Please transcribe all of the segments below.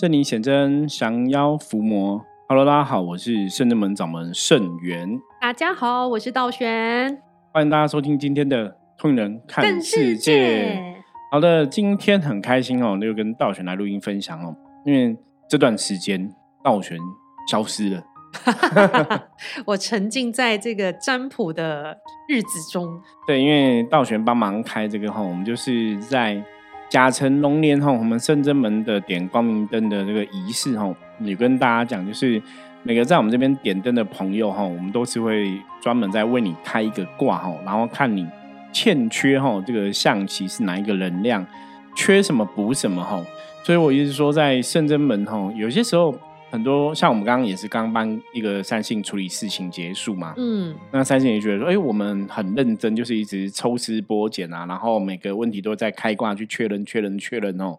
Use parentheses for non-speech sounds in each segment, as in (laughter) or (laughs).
圣灵显真，降妖伏魔。Hello，大家好，我是圣真门掌门圣元。大家好，我是道玄。欢迎大家收听今天的《通人看世界》。好的，今天很开心哦，又跟道玄来录音分享哦。因为这段时间道玄消失了，(laughs) 我沉浸在这个占卜的日子中。对，因为道玄帮忙开这个哈，我们就是在。甲辰龙年哈，我们圣真门的点光明灯的这个仪式哈，也跟大家讲，就是每个在我们这边点灯的朋友哈，我们都是会专门在为你开一个卦哈，然后看你欠缺哈这个象棋是哪一个能量，缺什么补什么哈，所以我一直说，在圣真门哈，有些时候。很多像我们刚刚也是刚帮一个三性处理事情结束嘛，嗯，那三性也觉得说，哎，我们很认真，就是一直抽丝剥茧啊，然后每个问题都在开挂去确认、确认、确认哦。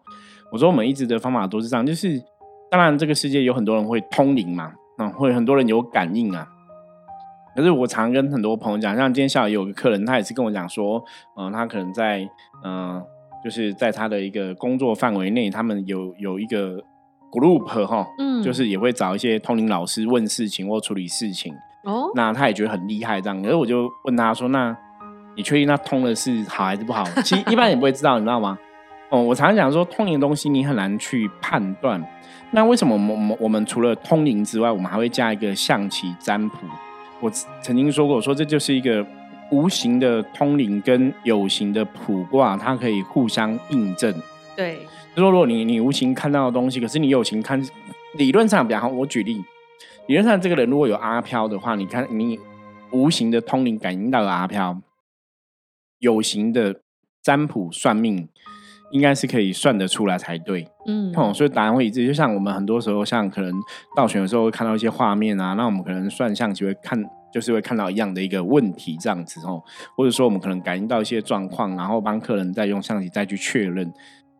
我说我们一直的方法都是这样，就是当然这个世界有很多人会通灵嘛，啊，会很多人有感应啊。可是我常跟很多朋友讲，像今天下午有个客人，他也是跟我讲说，嗯，他可能在嗯，就是在他的一个工作范围内，他们有有一个。Group 哈，嗯，就是也会找一些通灵老师问事情或处理事情哦。那他也觉得很厉害这样，可是我就问他说：“那你确定他通的是好还是不好？”其实一般也不会知道，你知道吗？哦，我常常讲说，通灵的东西你很难去判断。那为什么我们我们除了通灵之外，我们还会加一个象棋占卜？我曾经说过，说这就是一个无形的通灵跟有形的卜卦，它可以互相印证。对。就说，如果你你无形看到的东西，可是你有形看，理论上比较好。我举例，理论上这个人如果有阿飘的话，你看你无形的通灵感应到了阿飘，有形的占卜算命应该是可以算得出来才对。嗯，哦，所以答案会一致。就像我们很多时候，像可能倒选的时候会看到一些画面啊，那我们可能算象就会看，就是会看到一样的一个问题这样子哦，或者说我们可能感应到一些状况，然后帮客人再用象棋再去确认。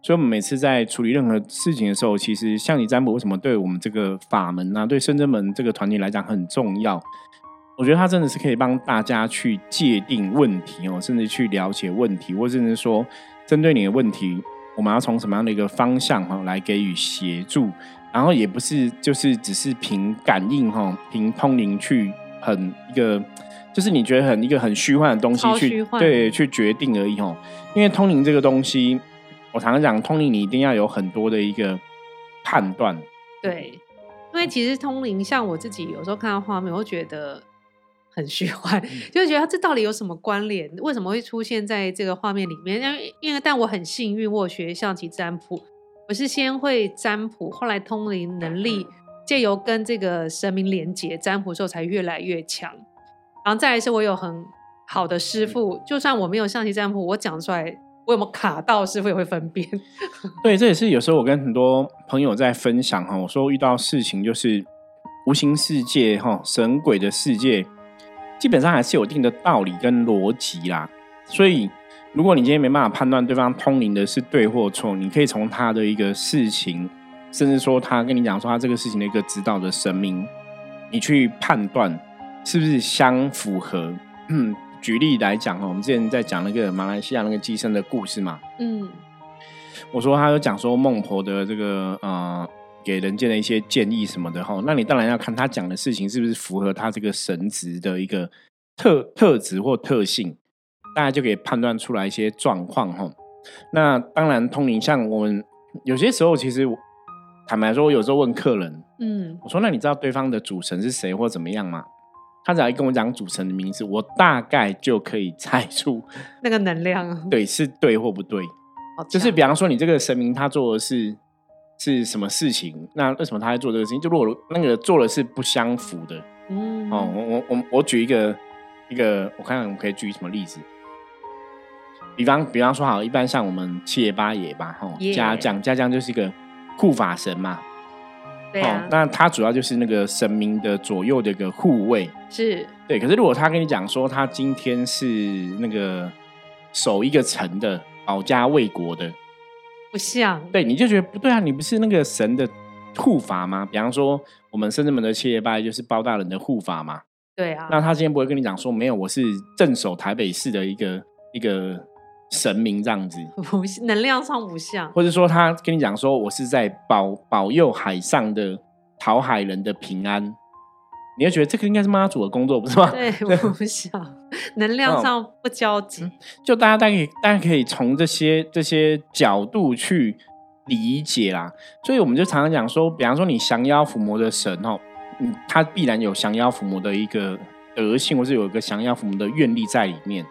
所以，我们每次在处理任何事情的时候，其实象棋占卜为什么对我们这个法门啊，对深圳门这个团体来讲很重要？我觉得它真的是可以帮大家去界定问题哦，甚至去了解问题，或甚至说针对你的问题，我们要从什么样的一个方向哈来给予协助，然后也不是就是只是凭感应哈，凭通灵去很一个，就是你觉得很一个很虚幻的东西去对去决定而已哦，因为通灵这个东西。我常常讲，通灵你一定要有很多的一个判断。对，因为其实通灵，像我自己有时候看到画面，我会觉得很虚幻，(laughs) 就觉得这到底有什么关联？为什么会出现在这个画面里面？因为因为但我很幸运，我学象棋占卜，我是先会占卜，后来通灵能力借由跟这个神明连接占卜之后，才越来越强。然后再来是我有很好的师傅，就算我没有象棋占卜，我讲出来。我有没有卡到？师傅也会分辨。(laughs) 对，这也是有时候我跟很多朋友在分享哈。我说遇到事情就是无形世界哈，神鬼的世界，基本上还是有一定的道理跟逻辑啦。所以，如果你今天没办法判断对方通灵的是对或错，你可以从他的一个事情，甚至说他跟你讲说他这个事情的一个指导的神明，你去判断是不是相符合。嗯举例来讲哈，我们之前在讲那个马来西亚那个寄生的故事嘛。嗯，我说他有讲说孟婆的这个呃，给人间的一些建议什么的哈。那你当然要看他讲的事情是不是符合他这个神职的一个特特质或特性，大家就可以判断出来一些状况哈。那当然，通灵像我们有些时候，其实坦白说，我有时候问客人，嗯，我说那你知道对方的主神是谁或怎么样吗？他只要一跟我讲主神的名字，我大概就可以猜出那个能量，对，是对或不对。就是比方说，你这个神明他做的是是什么事情？那为什么他在做这个事情？就如果那个做的是不相符的，嗯，哦，我我我我举一个一个，我看看我们可以举什么例子。比方比方说，好，一般像我们七爷八爷吧，哦，家将家将就是一个护法神嘛。哦，那他主要就是那个神明的左右的一个护卫，是对。可是如果他跟你讲说他今天是那个守一个城的、保家卫国的，不像，对，你就觉得不对啊，你不是那个神的护法吗？比方说我们深圳门的七爷八就是包大人的护法嘛，对啊。那他今天不会跟你讲说没有，我是镇守台北市的一个一个神明这样子，不能量上不像，或者说他跟你讲说，我是在保保佑海上的讨海人的平安，你会觉得这个应该是妈祖的工作，不是吗？对，(laughs) 不像，能量上不交集。就大家大家可以大家可以从这些这些角度去理解啦。所以我们就常常讲说，比方说你降妖伏魔的神哦，嗯，他必然有降妖伏魔的一个德性，或是有一个降妖伏魔的愿力在里面。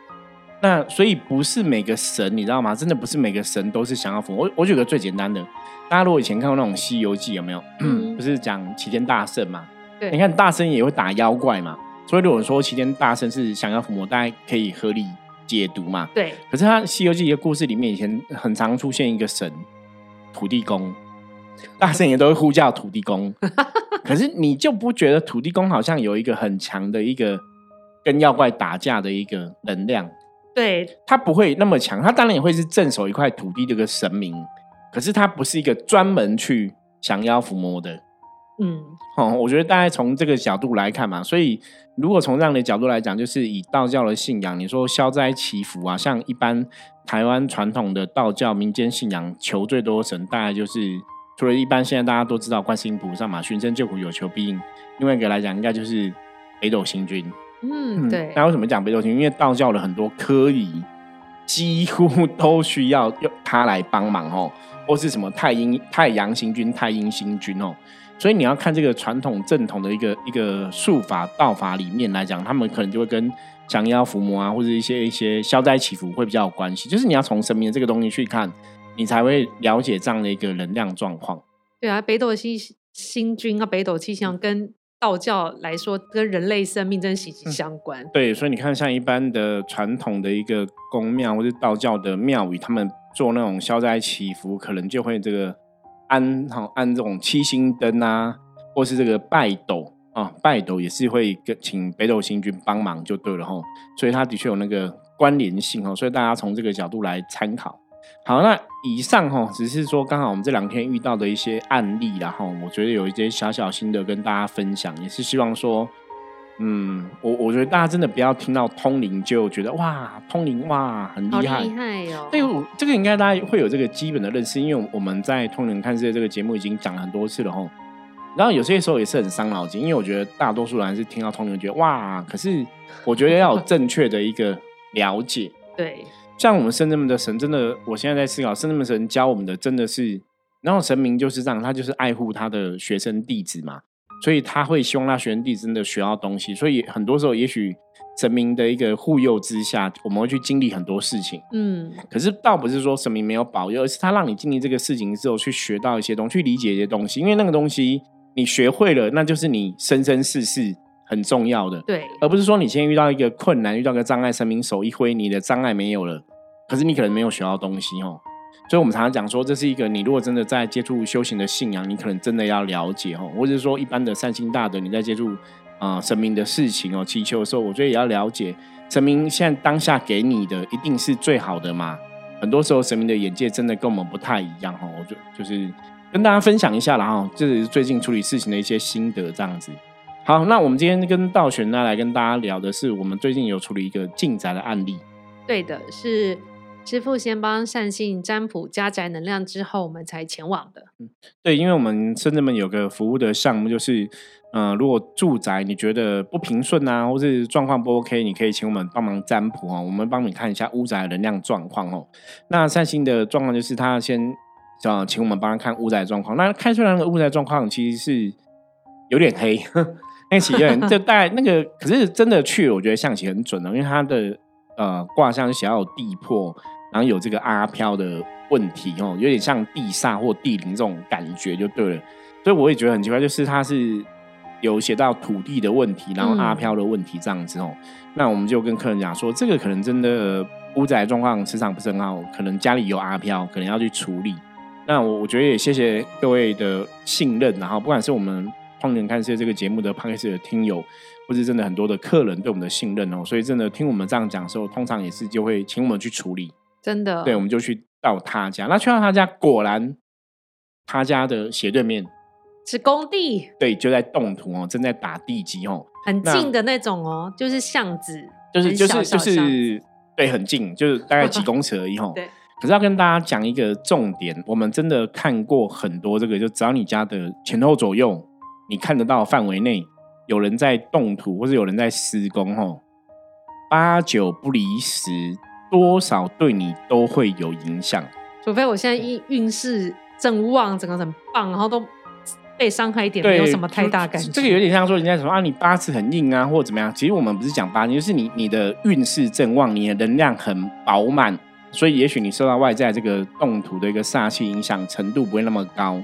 那所以不是每个神，你知道吗？真的不是每个神都是降妖伏魔。我我举个最简单的，大家如果以前看过那种《西游记》，有没有？(clears throat) 不是讲齐天大圣嘛？对，你看大圣也会打妖怪嘛。所以如果说齐天大圣是降妖伏魔，大家可以合理解读嘛。对。可是他《西游记》一个故事里面，以前很常出现一个神土地公，大圣也都会呼叫土地公。(laughs) 可是你就不觉得土地公好像有一个很强的一个跟妖怪打架的一个能量？对他不会那么强，他当然也会是镇守一块土地这个神明，可是他不是一个专门去降妖伏魔的。嗯，哦，我觉得大概从这个角度来看嘛，所以如果从这样的角度来讲，就是以道教的信仰，你说消灾祈福啊，像一般台湾传统的道教民间信仰，求最多神，大概就是除了一般现在大家都知道观世音菩萨嘛，寻声救苦有求必应，另外一个来讲，应该就是北斗星君。嗯，对。那为什么讲北斗星？因为道教的很多科仪几乎都需要用它来帮忙哦，或是什么太阴、太阳星君、太阴星君哦。所以你要看这个传统正统的一个一个术法道法里面来讲，他们可能就会跟降妖伏魔啊，或者一些一些消灾祈福会比较有关系。就是你要从神明的这个东西去看，你才会了解这样的一个能量状况。对啊，北斗星星君啊，北斗七星跟。道教来说，跟人类生命真息息相关。对，所以你看，像一般的传统的一个宫庙或者道教的庙宇，他们做那种消灾祈福，可能就会这个安好安这种七星灯啊，或是这个拜斗啊，拜斗也是会跟请北斗星君帮忙就对了哈。所以它的确有那个关联性哦，所以大家从这个角度来参考。好，那以上哈，只是说刚好我们这两天遇到的一些案例，然后我觉得有一些小小心得跟大家分享，也是希望说，嗯，我我觉得大家真的不要听到通灵就觉得哇，通灵哇很厉害，厉害哦。对，这个应该大家会有这个基本的认识，因为我们在通灵看世界这个节目已经讲了很多次了哈。然后有些时候也是很伤脑筋，因为我觉得大多数人是听到通灵觉得哇，可是我觉得要有正确的一个了解，(laughs) 对。像我们圣人们的神，真的，我现在在思考，圣人们神教我们的真的是，然后神明就是这样，他就是爱护他的学生弟子嘛，所以他会希望他学生弟子真的学到东西，所以很多时候，也许神明的一个护佑之下，我们会去经历很多事情，嗯，可是倒不是说神明没有保佑，而是他让你经历这个事情之后，去学到一些东西，去理解一些东西，因为那个东西你学会了，那就是你生生世世很重要的，对，而不是说你现在遇到一个困难，遇到个障碍，神明手一挥，你的障碍没有了。可是你可能没有学到东西哦，所以我们常常讲说，这是一个你如果真的在接触修行的信仰，你可能真的要了解哦，或者是说一般的善心大德，你在接触啊神明的事情哦祈求的时候，我觉得也要了解神明现在当下给你的一定是最好的嘛。很多时候神明的眼界真的跟我们不太一样哦，我就就是跟大家分享一下了哈，这是最近处理事情的一些心得这样子。好，那我们今天跟道玄呢来跟大家聊的是，我们最近有处理一个进宅的案例。对的，是。师傅先帮善信占卜加宅能量之后，我们才前往的。对，因为我们深圳们有个服务的项目，就是，嗯，如果住宅你觉得不平顺啊，或是状况不 OK，你可以请我们帮忙占卜哦，我们帮你看一下屋宅的能量状况哦。那善信的状况就是，他先叫请我们帮他看屋宅状况。那看出来那个屋宅状况其实是有点黑，(laughs) 那起源就大概那个，可是真的去，我觉得象棋很准的，因为他的呃卦象想要有地破。然后有这个阿飘的问题哦，有点像地煞或地灵这种感觉就对了，所以我也觉得很奇怪，就是它是有写到土地的问题，然后阿飘的问题这样子哦。那我们就跟客人讲说，这个可能真的屋宅状况磁场不是很好，可能家里有阿飘，可能要去处理。那我我觉得也谢谢各位的信任，然后不管是我们《荒人看世界》这个节目的 p 开始的听友，或是真的很多的客人对我们的信任哦，所以真的听我们这样讲的时候，通常也是就会请我们去处理。真的，对，我们就去到他家。那去到他家，果然他家的斜对面是工地，对，就在动土哦，正在打地基哦，很近的那种哦，就是巷子，就是就是就是，对，很近，就是大概几公尺而已吼。(laughs) 对。可是要跟大家讲一个重点，我们真的看过很多这个，就只要你家的前后左右，你看得到范围内有人在动土或者有人在施工吼，八九不离十，多少对你都会有影响。除非我现在运运势正旺，整个很棒，然后都被伤害一点，没有什么太大感觉。这个有点像说人家说啊，你八字很硬啊，或者怎么样。其实我们不是讲八字，就是你你的运势正旺，你的能量很饱满。所以，也许你受到外在这个动土的一个煞气影响程度不会那么高，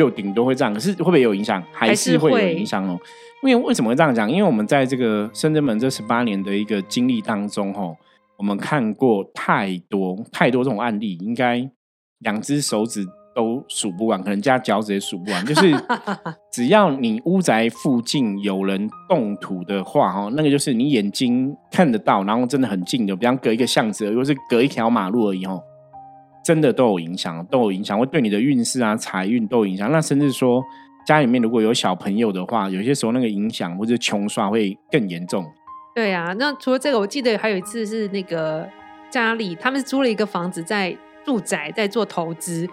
就顶多会这样。可是会不会有影响？还是会有影响哦。因为为什么会这样讲？因为我们在这个深圳门这十八年的一个经历当中，哦，我们看过太多太多这种案例，应该两只手指。都数不完，可能加脚趾也数不完。就是 (laughs) 只要你屋宅附近有人动土的话，哈，那个就是你眼睛看得到，然后真的很近的，比方隔一个巷子，或是隔一条马路而已，哈，真的都有影响，都有影响，会对你的运势啊、财运都有影响。那甚至说家里面如果有小朋友的话，有些时候那个影响或者穷刷会更严重。对啊，那除了这个，我记得还有一次是那个家里他们租了一个房子在住宅，在做投资。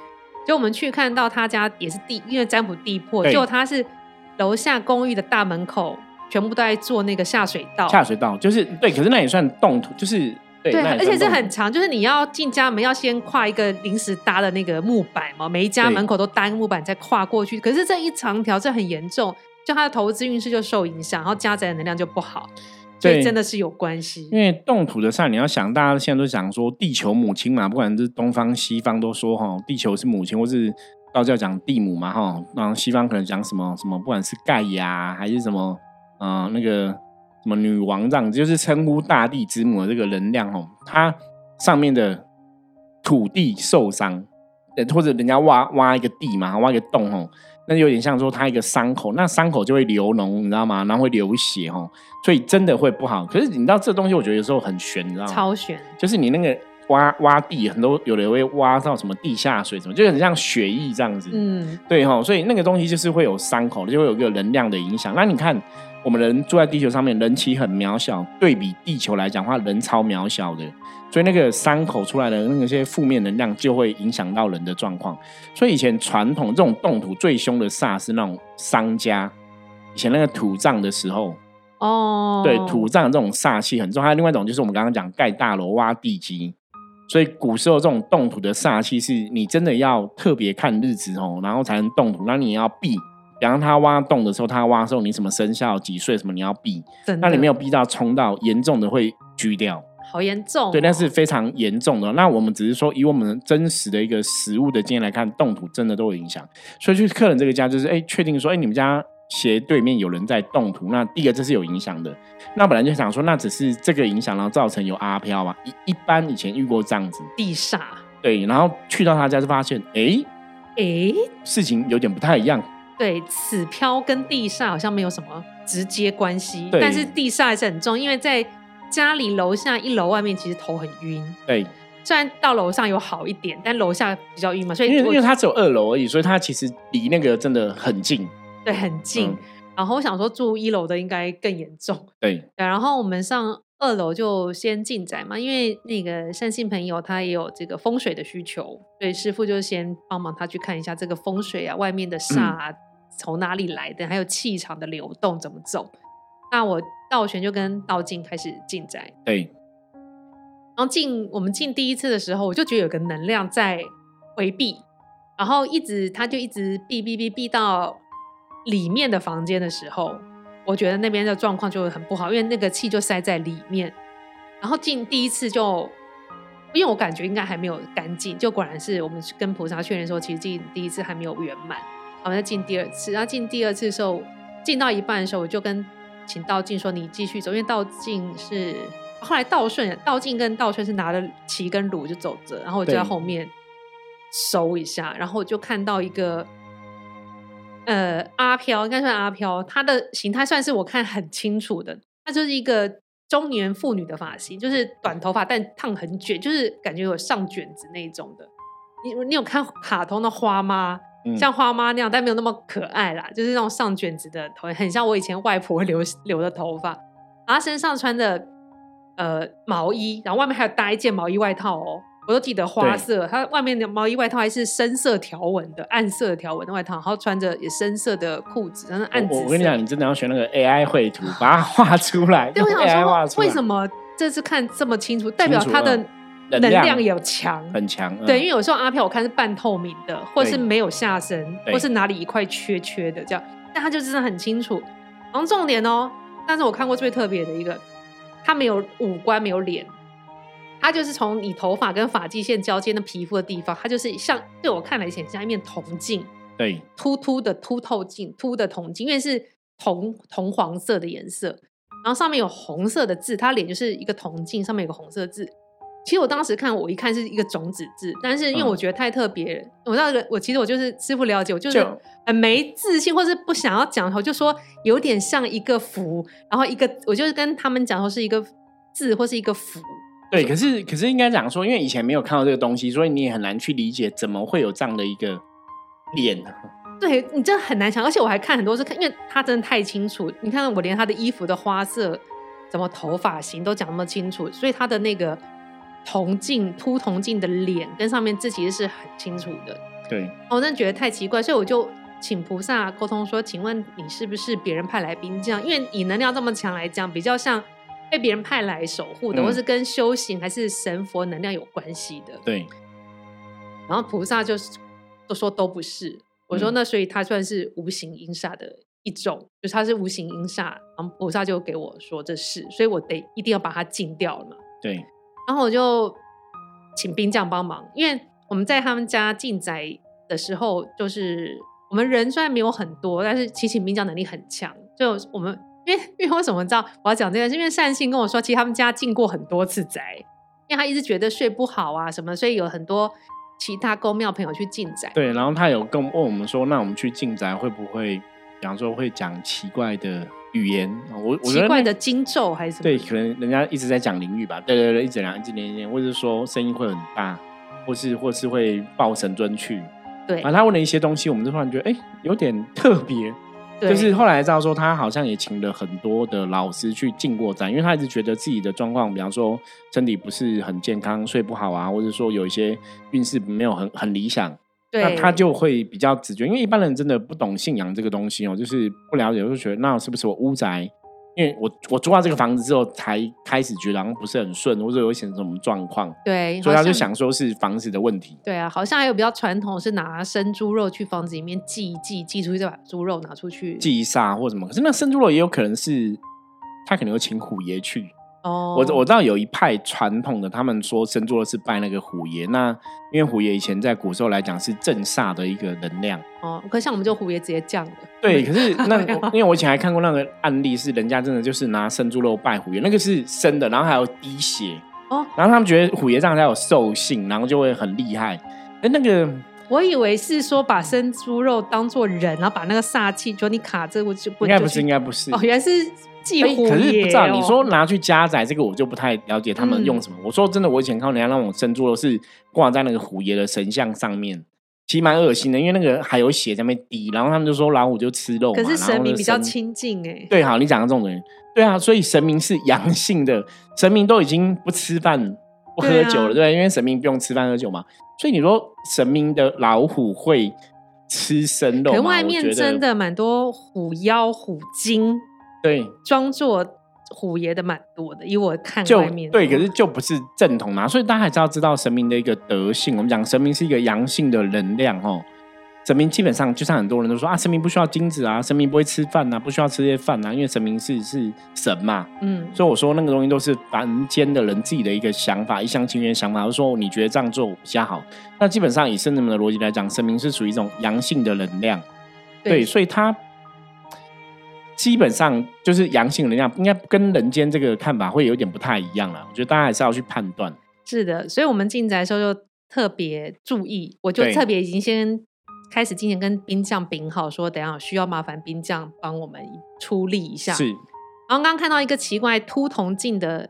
就我们去看到他家也是地，因为占卜地破，结果他是楼下公寓的大门口全部都在做那个下水道。下水道就是对，可是那也算动土，就是对，而且这很长，就是你要进家门要先跨一个临时搭的那个木板嘛，每一家门口都搭一个木板再跨过去。可是这一长条这很严重，就他的投资运势就受影响，然后加载的能量就不好。所以真的是有关系，因为动土的上，你要想，大家现在都讲说地球母亲嘛，不管是东方西方都说哈，地球是母亲，或是道教讲地母嘛哈，然后西方可能讲什么什么，不管是盖亚还是什么，嗯，那个什么女王这样，就是称呼大地之母的这个能量哦，它上面的土地受伤，或者人家挖挖一个地嘛，挖一个洞哦。那有点像说它一个伤口，那伤口就会流脓，你知道吗？然后会流血哦，所以真的会不好。可是你知道这东西，我觉得有时候很悬，你知道吗？超悬，就是你那个挖挖地，很多有的会挖到什么地下水，什么就很像血液这样子。嗯，对哈，所以那个东西就是会有伤口，就会有一个能量的影响。那你看，我们人住在地球上面，人体很渺小，对比地球来讲话，人超渺小的。所以那个伤口出来的那些负面能量就会影响到人的状况。所以以前传统这种动土最凶的煞是那种商家，以前那个土葬的时候，哦，对，土葬这种煞气很重。还有另外一种就是我们刚刚讲盖大楼挖地基，所以古时候这种动土的煞气是你真的要特别看日子哦，然后才能动土。那你要避，比方他挖洞的时候，他挖的时候你什么生肖几岁什么你要避，那你没有避到冲到严重的会锯掉。好严重，对，那是非常严重的。那我们只是说，以我们真实的一个实物的经验来看，动土真的都有影响。所以去客人这个家，就是哎，确定说，哎，你们家斜对面有人在动土，那第一个这是有影响的。那本来就想说，那只是这个影响，然后造成有阿飘嘛。一一般以前遇过这样子地煞，对，然后去到他家就发现，哎哎，事情有点不太一样。对，此飘跟地煞好像没有什么直接关系，但是地煞还是很重，因为在。家里楼下一楼外面其实头很晕，对。虽然到楼上有好一点，但楼下比较晕嘛，所以因为因为它只有二楼而已，所以它其实离那个真的很近，对，很近。然后我想说住一楼的应该更严重，对。(laughs) 对，然后我们上二楼就先进宅嘛，因为那个善信朋友他也有这个风水的需求，所以师傅就先帮忙他去看一下这个风水啊，外面的煞从哪里来的，还有气场的流动怎么走。那我道玄就跟道静开始进宅，对。然后进我们进第一次的时候，我就觉得有个能量在回避，然后一直他就一直避避避避到里面的房间的时候，我觉得那边的状况就很不好，因为那个气就塞在里面。然后进第一次就，因为我感觉应该还没有干净，就果然是我们跟菩萨确认说，其实进第一次还没有圆满，然后再进第二次。然后进第二次的时候，进到一半的时候，我就跟请道静说：“你继续走，因为道静是后来道顺，道静跟道顺是拿着旗跟弩就走着，然后我就在后面收一下，然后我就看到一个呃阿飘，应该算阿飘，她的形态算是我看很清楚的，她就是一个中年妇女的发型，就是短头发但烫很卷，就是感觉有上卷子那种的。你你有看卡通的花吗？”像花妈那样，但没有那么可爱啦，就是那种上卷子的头，很像我以前外婆留 (laughs) 留的头发。然后身上穿的呃毛衣，然后外面还有搭一件毛衣外套哦。我都记得花色，它外面的毛衣外套还是深色条纹的，暗色条纹的外套，然后穿着也深色的裤子，然后暗紫。我跟你讲，你真的要学那个 AI 绘图，把它画出来。对，我想说，为什么这次看这么清楚？代表它的能量有强，很强。对，因为有时候阿飘我看是半透明的，或是没有下身，或是哪里一块缺缺的这样，但他就真的很清楚。然后重点哦，但是我看过最特别的一个，他没有五官，没有脸。他就是从你头发跟发际线交接的皮肤的地方，它就是像对我看来显像一面铜镜，对，凸凸的凸透镜，凸的铜镜，因为是铜铜黄色的颜色，然后上面有红色的字，他脸就是一个铜镜，上面有个红色字。其实我当时看，我一看是一个种子字，但是因为我觉得太特别，我那个我其实我就是师傅了解，我就是很没自信，或是不想要讲，头就说有点像一个符，然后一个我就是跟他们讲说是一个字或是一个符。对，可是可是应该讲说，因为以前没有看到这个东西，所以你也很难去理解怎么会有这样的一个脸。对你真的很难想，而且我还看很多次，看，因为他真的太清楚。你看我连他的衣服的花色、怎么头发型都讲那么清楚，所以他的那个铜镜凸铜镜的脸跟上面字其实是很清楚的。对，我真的觉得太奇怪，所以我就请菩萨沟通说：“请问你是不是别人派来兵将？因为你能量这么强来讲，比较像。”被别人派来守护的，或是跟修行还是神佛能量有关系的。对。然后菩萨就是都说都不是。我说那所以他算是无形阴煞的一种，就是他是无形阴煞。然后菩萨就给我说这是，所以我得一定要把它禁掉了。对。然后我就请兵将帮忙，因为我们在他们家进宅的时候，就是我们人虽然没有很多，但是祈请兵将能力很强，就我们。因为因为为什么知道我要讲这个？是因为善信跟我说，其实他们家进过很多次宅，因为他一直觉得睡不好啊什么，所以有很多其他公庙朋友去进宅。对，然后他有跟问我们说，那我们去进宅会不会，比方说会讲奇怪的语言？我奇怪的经咒还是什么？对，可能人家一直在讲灵语吧。对对对，一直讲，一直念念，或者说声音会很大，或是或是会抱神尊去。对，然后他问了一些东西，我们就突然觉得，哎，有点特别。就是后来知道说，他好像也请了很多的老师去进过站，因为他一直觉得自己的状况，比方说身体不是很健康，睡不好啊，或者说有一些运势没有很很理想，那他就会比较直觉，因为一般人真的不懂信仰这个东西哦，就是不了解，就觉得那是不是我屋宅？因为我我租到这个房子之后，才开始觉得好像不是很顺，或者有一些什么状况。对，所以他就想说是房子的问题。对啊，好像还有比较传统是拿生猪肉去房子里面祭一祭，祭出去再把猪肉拿出去祭杀或什么。可是那生猪肉也有可能是他可能会请虎爷去。我我知道有一派传统的，他们说生猪肉是拜那个虎爷。那因为虎爷以前在古时候来讲是镇煞的一个能量。哦，可像我们就虎爷直接降了。对，可是 (laughs) 那因为我以前还看过那个案例，是人家真的就是拿生猪肉拜虎爷，那个是生的，然后还有滴血。哦。然后他们觉得虎爷这样才有兽性，然后就会很厉害。哎，那个我以为是说把生猪肉当做人，然后把那个煞气，就你卡这，我就不应该不是，应该不是。哦，原来是。可是不知道你说拿去加载这个，我就不太了解他们用什么。我说真的，我以前看人家那种生猪肉是挂在那个虎爷的神像上面，其实蛮恶心的，因为那个还有血在那边滴。然后他们就说老虎就吃肉，可是神明比较亲近哎。对，好，你讲的这种人，对啊，所以神明是阳性的，神明都已经不吃饭不喝酒了，对，因为神明不用吃饭喝酒嘛。所以你说神明的老虎会吃生肉？可外面真的蛮多虎妖虎精。对，装作虎爷的蛮多的，以我看外面对，可是就不是正统嘛，所以大家还是要知道神明的一个德性。我们讲神明是一个阳性的能量哦，神明基本上就像很多人都说啊，神明不需要金子啊，神明不会吃饭啊，不需要吃这些饭啊，因为神明是是神嘛。嗯，所以我说那个东西都是凡间的人自己的一个想法，一厢情愿想法，就说你觉得这样做比较好。那基本上以圣人们的逻辑来讲，神明是属于一种阳性的能量，对，所以他。基本上就是阳性能量，应该跟人间这个看法会有点不太一样了。我觉得大家还是要去判断。是的，所以我们进宅的时候就特别注意，我就特别已经先开始今年跟兵将禀好，说等下需要麻烦兵将帮我们出力一下。是。然后刚刚看到一个奇怪秃铜镜的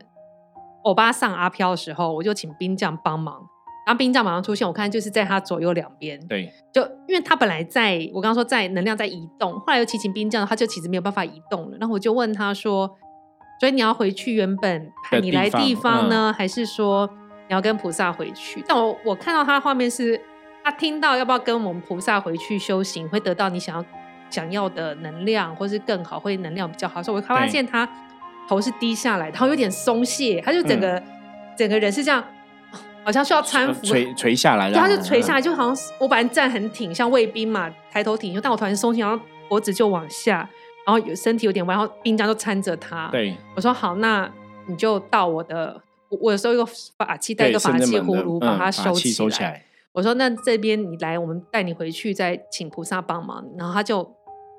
欧巴上阿飘的时候，我就请兵将帮忙。然后冰杖马上出现，我看就是在他左右两边。对，就因为他本来在我刚刚说在能量在移动，后来又提醒兵将，他就其实没有办法移动了。然后我就问他说：“所以你要回去原本派你来地地方方呢，还是说你要跟菩萨回去？但我我看到他的画面是，他听到要不要跟我们菩萨回去修行，会得到你想要想要的能量，或是更好，会能量比较好。所以我发现他头是低下来，然后有点松懈，他就整嗯个、整个人是这样，好像需要搀扶。垂垂下来，对，他就垂下来，就好像我本来站很挺，像卫兵嘛，抬头挺胸，但我突然松懈，然后脖子就往下，然后有身体有点弯，然后兵将就搀着他。对我说好，那你就到我的，我我有时候一个法器带一对，个法器葫芦，把嗯它收起来。起来，我说那这边你来，我们带你回去，再请菩萨帮忙。然后他就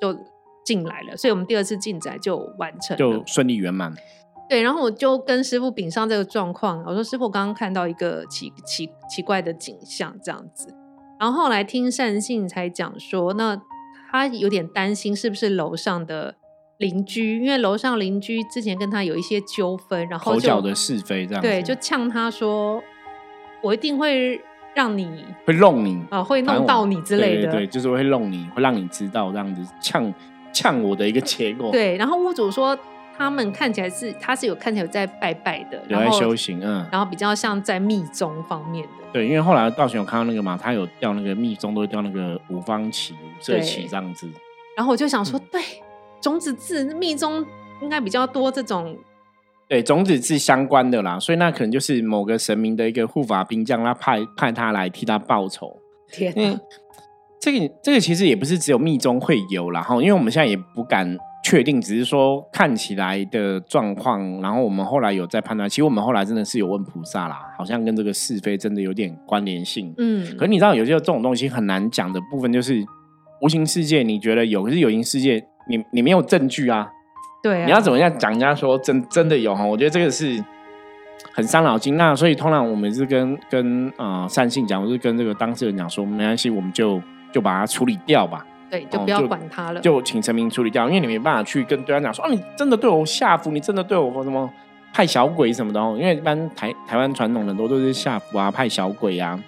就进来了，所以我们第二次进宅就完成了。就顺利圆满。对，然后我就跟师傅禀上这个状况，我说师傅，我刚刚看到一个奇奇奇怪的景象，这样子。然后后来听善信才讲说，那他有点担心是不是楼上的邻居，因为楼上邻居之前跟他有一些纠纷，然后就口角的是非这样子，对，就呛他说，我一定会让你会弄你啊、会弄到你之类的。对对对，就是会弄你，会让你知道这样子呛呛我的一个结果。，对然后屋主说他们看起来是他是有看起来有在拜拜的，有在修行，嗯，然后比较像在密宗方面的。对，因为后来道玄有看到那个嘛，他有掉那个密宗都会掉那个五方旗、五色旗对这样子。然后我就想说，嗯对，种子字密宗应该比较多这种，对，种子是相关的啦，所以那可能就是某个神明的一个护法兵将，他派派他来替他报仇。天哪，这个这个其实也不是只有密宗会有啦，哈，因为我们现在也不敢确定，只是说看起来的状况，然后我们后来有在判断，其实我们后来真的是有问菩萨啦，好像跟这个是非真的有点关联性。嗯，可你知道，有些这种东西很难讲的部分，就是无形世界你觉得有，可是有形世界你你没有证据啊，对啊，你要怎么样讲人家说真真的有哈？我觉得这个是很伤脑筋。那所以通常我们是跟跟呃善信讲，或是跟这个当事人讲说，没关系，我们就就把它处理掉吧，对，就不要管他了，就请陈明处理掉，因为你没办法去跟对方讲说，哦，你真的对我下符，你真的对我什么派小鬼什么的哦。因为一般台台湾传统很多都是下符啊、派小鬼啊，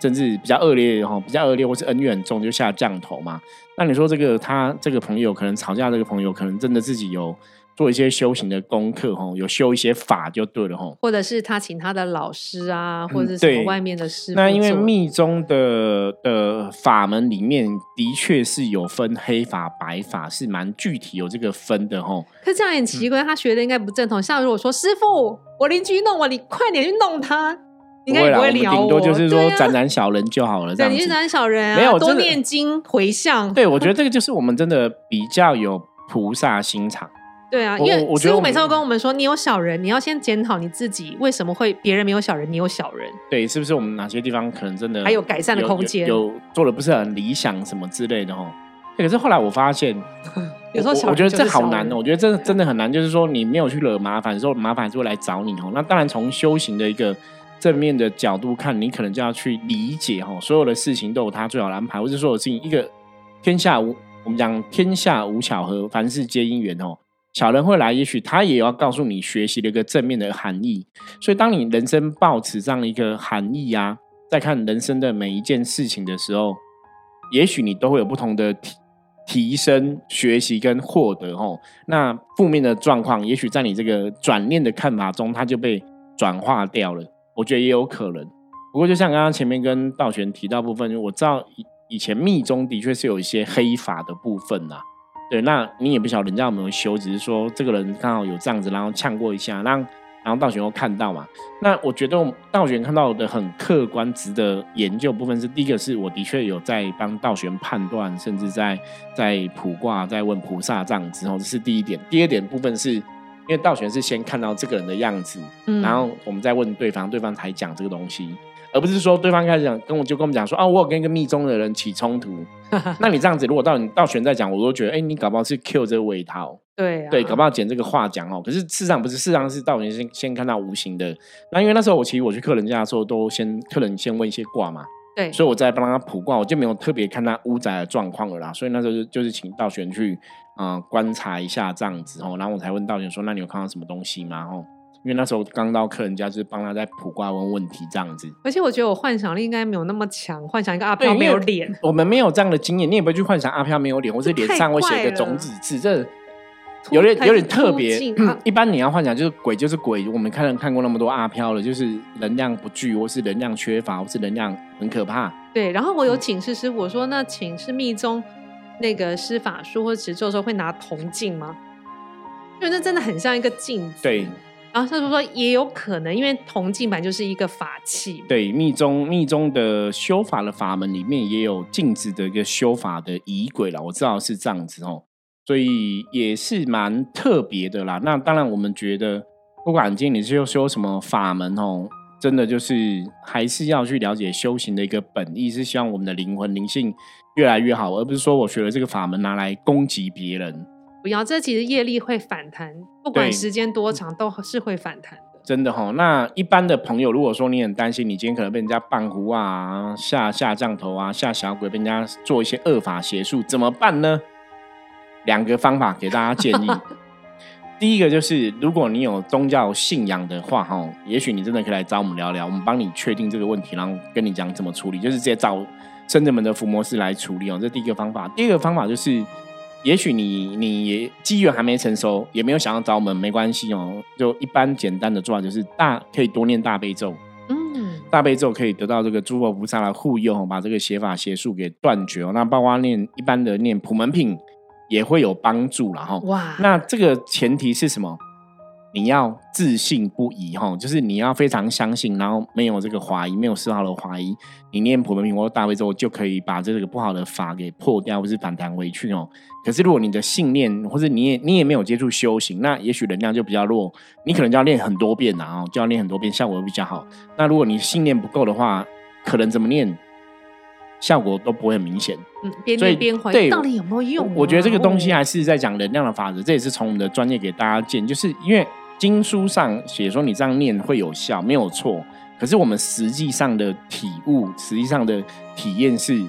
甚至比较恶劣哈，比较恶劣或是恩怨很重就下降头嘛。那你说这个他这个朋友可能吵架，这个朋友可能真的自己有做一些修行的功课哈，有修一些法就对了哈。或者是他请他的老师啊，或嗯者是外面的师傅那因为密宗的的法门里面的确是有分黑法、白法，是蛮具体有这个分的哈。可是这样很奇怪，他学的应该不正统。像如果说师傅，我邻居弄我，你快点去弄他，应该也不会聊顶多就是说斩斩小人就好了，这对，样子。你是胆小人啊，没有多念经回向。对，我觉得这个就是我们真的比较有菩萨心肠。对啊，因为师傅每次都跟我们说，你有小人，你要先检讨你自己，为什么会别人没有小人，你有小人？对，是不是我们哪些地方可能真的还有改善的空间有有做的不是很理想什么之类的哦。可是后来我发现，(laughs) 我有时候我觉得这好难哦，我觉得这真的很难，就是说你没有去惹麻烦的时候，麻烦还是会来找你哦。那当然从修行的一个正面的角度看，你可能就要去理解哈，所有的事情都有它最好的安排，或者所有事情一个天下无我们讲天下无巧合，凡事皆因缘哦。小人会来，也许他也要告诉你学习的一个正面的含义。所以，当你人生抱持这样一个含义啊，在看人生的每一件事情的时候，也许你都会有不同的提提升、学习跟获得哦。那负面的状况，也许在你这个转念的看法中，它就被转化掉了。我觉得也有可能。不过，就像刚刚前面跟道玄提到部分，我知道以以前密宗的确是有一些黑法的部分呐、对，那你也不晓得人家有没有修，只是说这个人刚好有这样子，然后呛过一下，让然后道玄又看到嘛。那我觉得道玄看到的很客观、值得研究的部分是，第一个是我的确有在帮道玄判断，甚至在在卜卦、在问菩萨这样子哦，这是第一点。第二点部分是因为道玄是先看到这个人的样子，嗯然后我们再问对方，对方才讲这个东西。而不是说对方开始讲跟我就跟我们讲说啊，我有跟一个密宗的人起冲突，(laughs) 那你这样子，如果到你到玄在讲，我都觉得，哎、你搞不好是 Q 这个尾套，对啊，对，搞不好捡这个话讲哦。可是事实上不是，事实上是道玄先先看到无形的。那因为那时候我其实我去客人家的时候，都先客人先问一些卦嘛，对，所以我在帮他卜卦，我就没有特别看他屋宅的状况了啦。所以那时候就就是请道玄去啊、呃观察一下这样子哦，然后我才问道玄说，那你有看到什么东西吗？哦，因为那时候刚到客人家，就是帮他在卜卦问问题这样子。而且我觉得我幻想力应该没有那么强，幻想一个阿对飘没有脸，我们没有这样的经验，你也不会去幻想阿飘没有脸，或是脸上会写个种子字，这有点有点特别。(clears throat) 一般你要幻想就是鬼就是鬼，我们看人看过那么多阿飘了，就是能量不具，或是能量缺乏，或是能量很可怕。对，然后我有请示师傅，我说那请示密宗那个施法术或持咒的时候会拿铜镜吗？因为那真的很像一个镜子。对。然后师傅说也有可能，因为铜镜本就是一个法器。对，密宗密宗的修法的法门里面也有镜子的一个修法的仪轨了，我知道是这样子哦，所以也是蛮特别的啦。那当然，我们觉得不管今天你是要修什么法门哦，真的就是还是要去了解修行的一个本意，是希望我们的灵魂灵性越来越好，而不是说我学了这个法门拿来攻击别人。不要，这其实业力会反弹，不管对时间多长都是会反弹的。真的哈、那一般的朋友，如果说你很担心，你今天可能被人家棒胡啊、下下降头啊、下小鬼，被人家做一些恶法邪术，怎么办呢？两个方法给大家建议。(laughs) 第一个就是，如果你有宗教信仰的话，哈，也许你真的可以来找我们聊聊，我们帮你确定这个问题，然后跟你讲怎么处理，就是直接找圣者们的伏魔师来处理哦。这第一个方法。第二个方法就是，也许你你也机缘还没成熟，也没有想要找我们，没关系哦。就一般简单的做法就是大可以多念大悲咒，嗯，大悲咒可以得到这个诸佛菩萨的护佑哦，把这个邪法邪术给断绝哦。那包括念一般的念普门品也会有帮助了哈。哇，那这个前提是什么？你要自信不疑哈，就是你要非常相信，然后没有这个怀疑，没有丝毫的怀疑，你念普门品或大悲咒就可以把这个不好的法给破掉，或是反弹回去哦。可是如果你的信念，或者你也你也没有接触修行，那也许能量就比较弱，你可能就要练很多遍呐哦，就要练很多遍，效果会比较好。那如果你信念不够的话，可能怎么念，效果都不会很明显。嗯，边念边怀疑，到底有没有用啊、我觉得这个东西哦还是在讲能量的法则，这也是从我们的专业给大家建，就是因为经书上写说你这样念会有效，没有错。可是我们实际上的体悟，实际上的体验是，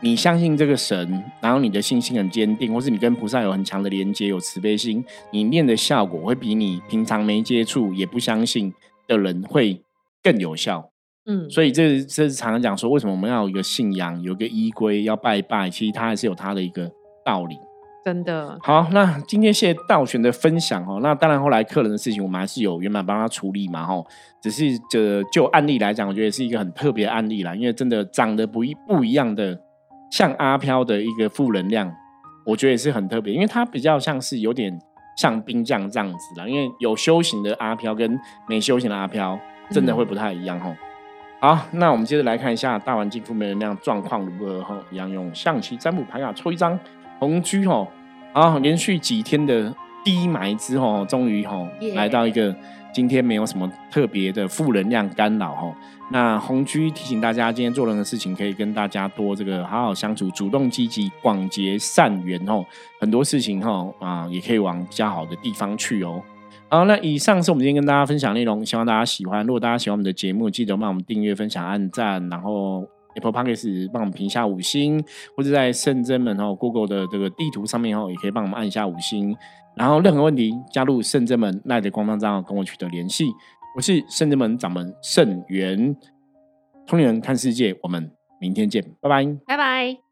你相信这个神，然后你的信心很坚定，或是你跟菩萨有很强的连接，有慈悲心，你念的效果会比你平常没接触也不相信的人会更有效。嗯，所以这这是常常讲说，为什么我们要有一个信仰，有一个依归，要拜拜，其实它还是有它的一个道理。真的好，那今天谢谢道玄的分享哦。那当然后来客人的事情，我们还是有圆满帮他处理嘛吼。只是这就案例来讲，我觉得是一个很特别的案例啦，因为真的长得不一不一样的，像阿飘的一个负能量，我觉得也是很特别，因为它比较像是有点像兵将这样子啦。因为有修行的阿飘跟没修行的阿飘，真的会不太一样吼。好，那我们接着来看一下大环境负面能量状况如何哈，一样用象棋占卜牌卡抽一张红居哦，啊，连续几天的低埋之后，终于哈 Yeah 来到一个今天没有什么特别的负能量干扰哈。那红居提醒大家，今天做任何事情可以跟大家多这个好好相处，主动积极，广结善缘哦。很多事情哈啊，也可以往比较好的地方去哦。好，那以上是我们今天跟大家分享的内容，希望大家喜欢。如果大家喜欢我们的节目，记得帮我们订阅、分享、按赞，然后 Apple p o c k e t 帮我们评下五星，或者在圣真门哦 Google 的这个地图上面哦，也可以帮我们按一下五星。然后任何问题，加入圣真门赖的官方账号跟我取得联系。我是圣真门掌门圣元，通灵人看世界，我们明天见，拜拜。拜拜。